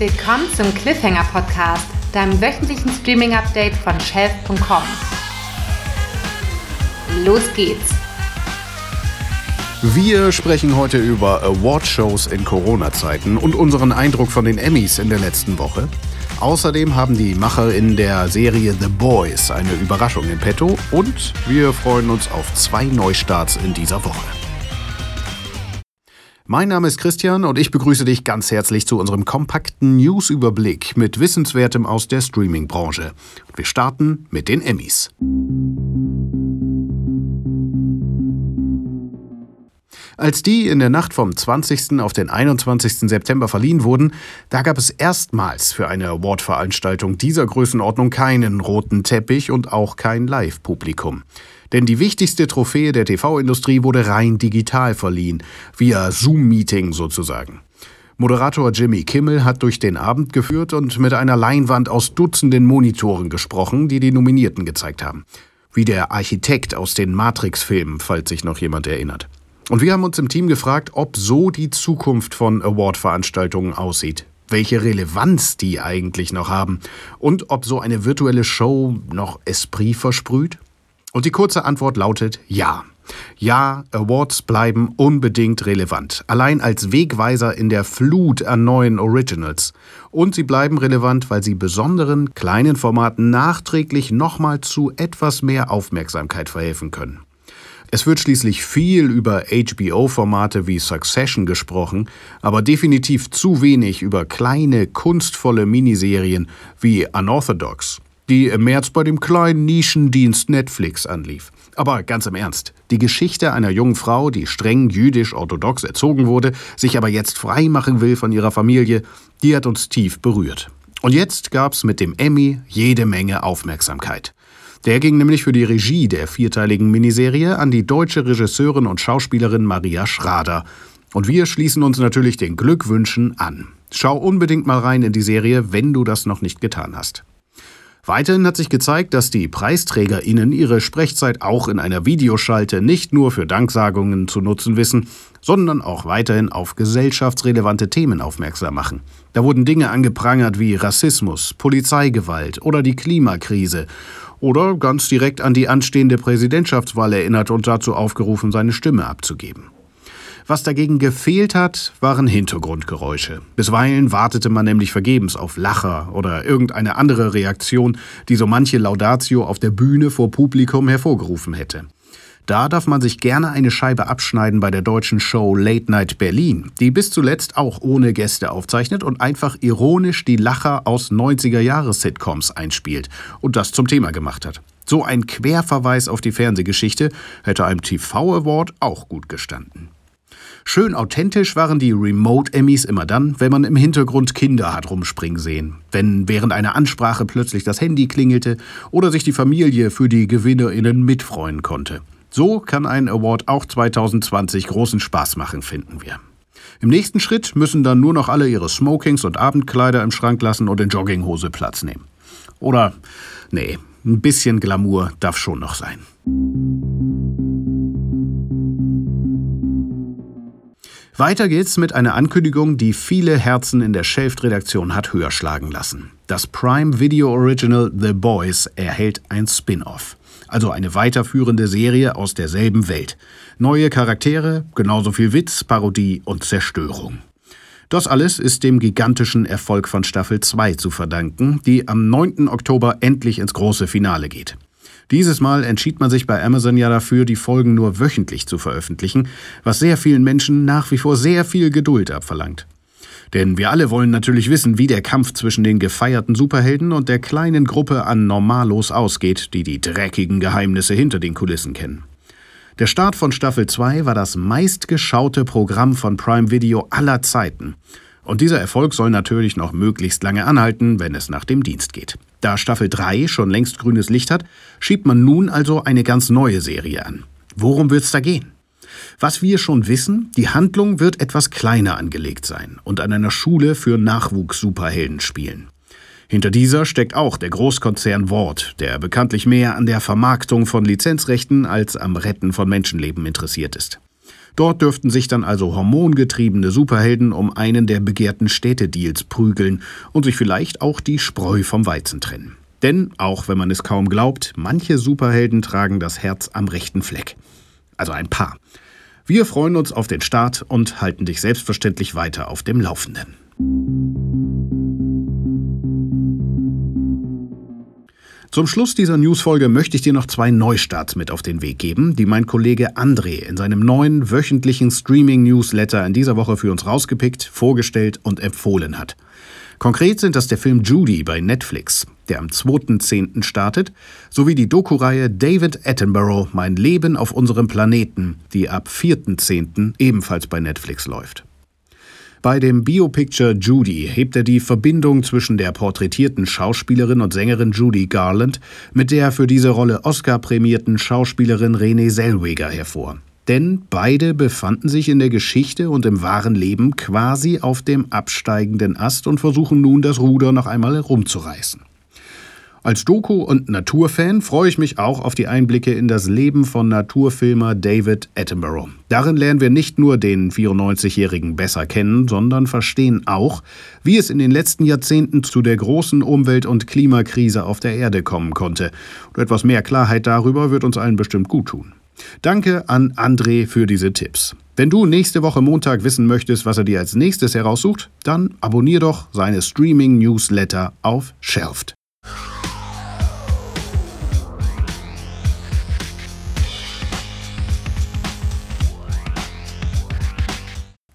Willkommen zum Cliffhanger Podcast, deinem wöchentlichen Streaming-Update von Shelf.com. Los geht's! Wir sprechen heute über Award-Shows in Corona-Zeiten und unseren Eindruck von den Emmys in der letzten Woche. Außerdem haben die Macher in der Serie The Boys eine Überraschung in petto und wir freuen uns auf zwei Neustarts in dieser Woche. Mein Name ist Christian und ich begrüße dich ganz herzlich zu unserem kompakten News-Überblick mit Wissenswertem aus der Streaming-Branche. Wir starten mit den Emmys. Als die in der Nacht vom 20. auf den 21. September verliehen wurden, da gab es erstmals für eine Award-Veranstaltung dieser Größenordnung keinen roten Teppich und auch kein Live-Publikum. Denn die wichtigste Trophäe der TV-Industrie wurde rein digital verliehen, via Zoom-Meeting sozusagen. Moderator Jimmy Kimmel hat durch den Abend geführt und mit einer Leinwand aus Dutzenden Monitoren gesprochen, die die Nominierten gezeigt haben. Wie der Architekt aus den Matrix-Filmen, falls sich noch jemand erinnert. Und wir haben uns im Team gefragt, ob so die Zukunft von Award-Veranstaltungen aussieht. Welche Relevanz die eigentlich noch haben. Und ob so eine virtuelle Show noch Esprit versprüht? Und die kurze Antwort lautet ja. Ja, Awards bleiben unbedingt relevant, allein als Wegweiser in der Flut an neuen Originals. Und sie bleiben relevant, weil sie besonderen kleinen Formaten nachträglich nochmal zu etwas mehr Aufmerksamkeit verhelfen können. Es wird schließlich viel über HBO-Formate wie Succession gesprochen, aber definitiv zu wenig über kleine, kunstvolle Miniserien wie Unorthodox, die im März bei dem kleinen Nischendienst Netflix anlief. Aber ganz im Ernst, die Geschichte einer jungen Frau, die streng jüdisch-orthodox erzogen wurde, sich aber jetzt frei machen will von ihrer Familie, die hat uns tief berührt. Und jetzt gab's mit dem Emmy jede Menge Aufmerksamkeit. Der ging nämlich für die Regie der vierteiligen Miniserie an die deutsche Regisseurin und Schauspielerin Maria Schrader. Und wir schließen uns natürlich den Glückwünschen an. Schau unbedingt mal rein in die Serie, wenn du das noch nicht getan hast. Weiterhin hat sich gezeigt, dass die PreisträgerInnen ihre Sprechzeit auch in einer Videoschalte nicht nur für Danksagungen zu nutzen wissen, sondern auch weiterhin auf gesellschaftsrelevante Themen aufmerksam machen. Da wurden Dinge angeprangert wie Rassismus, Polizeigewalt oder die Klimakrise oder ganz direkt an die anstehende Präsidentschaftswahl erinnert und dazu aufgerufen, seine Stimme abzugeben. Was dagegen gefehlt hat, waren Hintergrundgeräusche. Bisweilen wartete man nämlich vergebens auf Lacher oder irgendeine andere Reaktion, die so manche Laudatio auf der Bühne vor Publikum hervorgerufen hätte. Da darf man sich gerne eine Scheibe abschneiden bei der deutschen Show Late Night Berlin, die bis zuletzt auch ohne Gäste aufzeichnet und einfach ironisch die Lacher aus 90er-Jahres-Sitcoms einspielt und das zum Thema gemacht hat. So ein Querverweis auf die Fernsehgeschichte hätte einem TV-Award auch gut gestanden. Schön authentisch waren die Remote-Emmys immer dann, wenn man im Hintergrund Kinder hat rumspringen sehen, wenn während einer Ansprache plötzlich das Handy klingelte oder sich die Familie für die GewinnerInnen mitfreuen konnte. So kann ein Award auch 2020 großen Spaß machen, finden wir. Im nächsten Schritt müssen dann nur noch alle ihre Smokings und Abendkleider im Schrank lassen und in Jogginghose Platz nehmen. Oder, nee, ein bisschen Glamour darf schon noch sein. Weiter geht's mit einer Ankündigung, die viele Herzen in der Shelft-Redaktion hat höher schlagen lassen. Das Prime Video Original The Boys erhält ein Spin-off also eine weiterführende Serie aus derselben Welt. Neue Charaktere, genauso viel Witz, Parodie und Zerstörung. Das alles ist dem gigantischen Erfolg von Staffel 2 zu verdanken, die am 9. Oktober endlich ins große Finale geht. Dieses Mal entschied man sich bei Amazon ja dafür, die Folgen nur wöchentlich zu veröffentlichen, was sehr vielen Menschen nach wie vor sehr viel Geduld abverlangt. Denn wir alle wollen natürlich wissen, wie der Kampf zwischen den gefeierten Superhelden und der kleinen Gruppe an Normalos ausgeht, die die dreckigen Geheimnisse hinter den Kulissen kennen. Der Start von Staffel 2 war das meistgeschaute Programm von Prime Video aller Zeiten. Und dieser Erfolg soll natürlich noch möglichst lange anhalten, wenn es nach dem Dienst geht. Da Staffel 3 schon längst grünes Licht hat, schiebt man nun also eine ganz neue Serie an. Worum wird's da gehen? Was wir schon wissen, die Handlung wird etwas kleiner angelegt sein und an einer Schule für Nachwuchs-Superhelden spielen. Hinter dieser steckt auch der Großkonzern Wort, der bekanntlich mehr an der Vermarktung von Lizenzrechten als am Retten von Menschenleben interessiert ist. Dort dürften sich dann also hormongetriebene Superhelden um einen der begehrten Städtedeals prügeln und sich vielleicht auch die Spreu vom Weizen trennen. Denn, auch wenn man es kaum glaubt, manche Superhelden tragen das Herz am rechten Fleck. Also ein paar. Wir freuen uns auf den Start und halten dich selbstverständlich weiter auf dem Laufenden. Zum Schluss dieser Newsfolge möchte ich dir noch zwei Neustarts mit auf den Weg geben, die mein Kollege André in seinem neuen wöchentlichen Streaming-Newsletter in dieser Woche für uns rausgepickt, vorgestellt und empfohlen hat. Konkret sind das der Film Judy bei Netflix, der am 2.10. startet, sowie die Doku-Reihe David Attenborough Mein Leben auf unserem Planeten, die ab 4.10. ebenfalls bei Netflix läuft. Bei dem Biopicture Judy hebt er die Verbindung zwischen der porträtierten Schauspielerin und Sängerin Judy Garland mit der für diese Rolle Oscar-prämierten Schauspielerin Renée Zellweger hervor. Denn beide befanden sich in der Geschichte und im wahren Leben quasi auf dem absteigenden Ast und versuchen nun das Ruder noch einmal herumzureißen. Als Doku- und Naturfan freue ich mich auch auf die Einblicke in das Leben von Naturfilmer David Attenborough. Darin lernen wir nicht nur den 94-Jährigen besser kennen, sondern verstehen auch, wie es in den letzten Jahrzehnten zu der großen Umwelt- und Klimakrise auf der Erde kommen konnte. Und etwas mehr Klarheit darüber wird uns allen bestimmt gut tun. Danke an André für diese Tipps. Wenn du nächste Woche Montag wissen möchtest, was er dir als nächstes heraussucht, dann abonnier doch seine Streaming-Newsletter auf Shelft.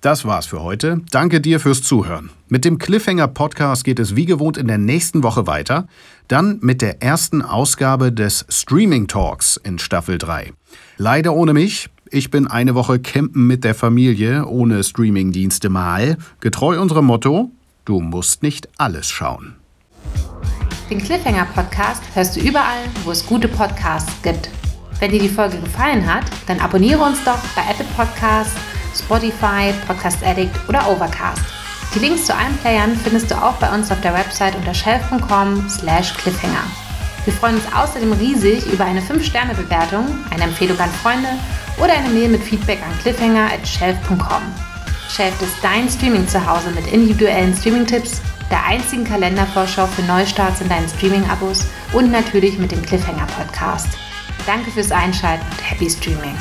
Das war's für heute. Danke dir fürs Zuhören. Mit dem Cliffhanger Podcast geht es wie gewohnt in der nächsten Woche weiter. Dann mit der ersten Ausgabe des Streaming Talks in Staffel 3. Leider ohne mich. Ich bin eine Woche campen mit der Familie ohne Streamingdienste mal. Getreu unserem Motto: Du musst nicht alles schauen. Den Cliffhanger Podcast hörst du überall, wo es gute Podcasts gibt. Wenn dir die Folge gefallen hat, dann abonniere uns doch bei Apple Podcasts Spotify, Podcast Addict oder Overcast. Die Links zu allen Playern findest du auch bei uns auf der Website unter shelf.com slash cliffhanger. Wir freuen uns außerdem riesig über eine 5-Sterne-Bewertung, eine Empfehlung an Freunde oder eine Mail mit Feedback an cliffhanger at shelf.com. Shelf ist dein Streaming-Zuhause mit individuellen Streaming-Tipps, der einzigen Kalendervorschau für Neustarts in deinen Streaming-Abos und natürlich mit dem Cliffhanger-Podcast. Danke fürs Einschalten und happy Streaming!